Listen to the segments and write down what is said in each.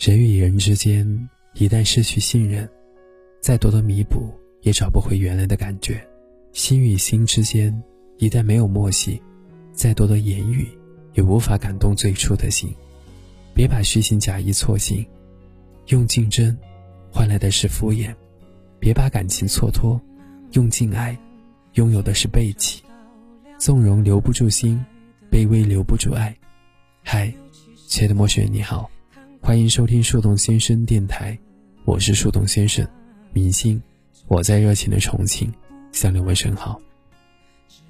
人与人之间一旦失去信任，再多的弥补也找不回原来的感觉；心与心之间一旦没有默契，再多的言语也无法感动最初的心。别把虚情假意错信，用竞争换来的是敷衍；别把感情蹉跎，用敬爱拥有的是背弃。纵容留不住心，卑微留不住爱。嗨，亲爱的莫雪，你好。欢迎收听树洞先生电台，我是树洞先生，明星，我在热情的重庆向你问声好。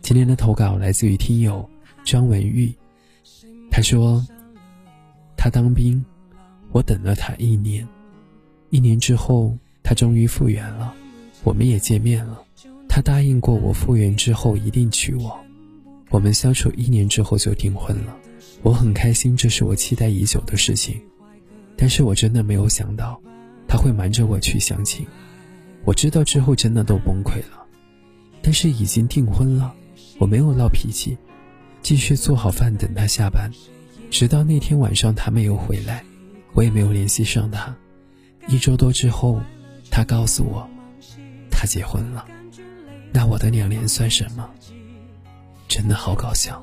今天的投稿来自于听友张文玉，他说他当兵，我等了他一年，一年之后他终于复原了，我们也见面了，他答应过我复原之后一定娶我，我们相处一年之后就订婚了，我很开心，这是我期待已久的事情。但是我真的没有想到，他会瞒着我去相亲。我知道之后真的都崩溃了，但是已经订婚了，我没有闹脾气，继续做好饭等他下班。直到那天晚上他没有回来，我也没有联系上他。一周多之后，他告诉我，他结婚了。那我的两年算什么？真的好搞笑。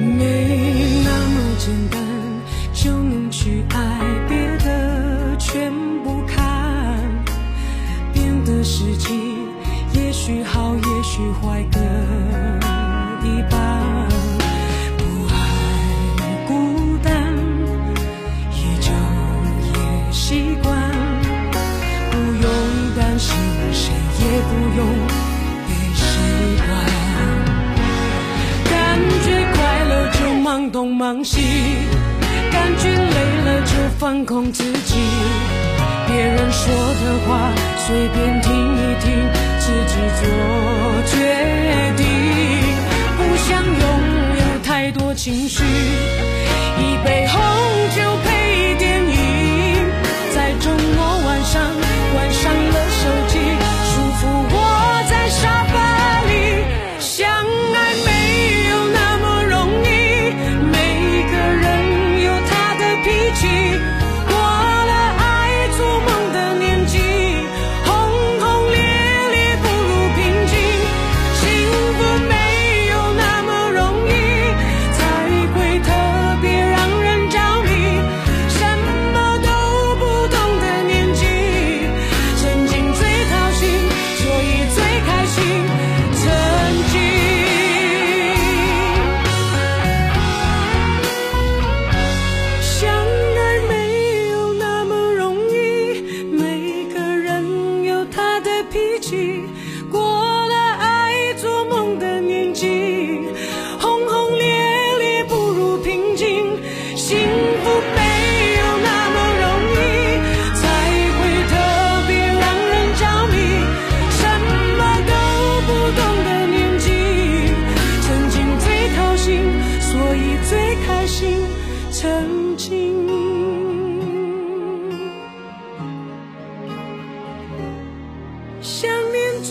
没那么简单就能去爱别的全不看。变得实际也许好也许坏各一半。不爱孤单也就也习惯。忙兮，感觉累了就放空自己。别人说的话随便听，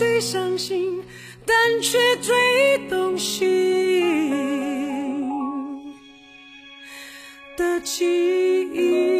最伤心但却最动心的记忆。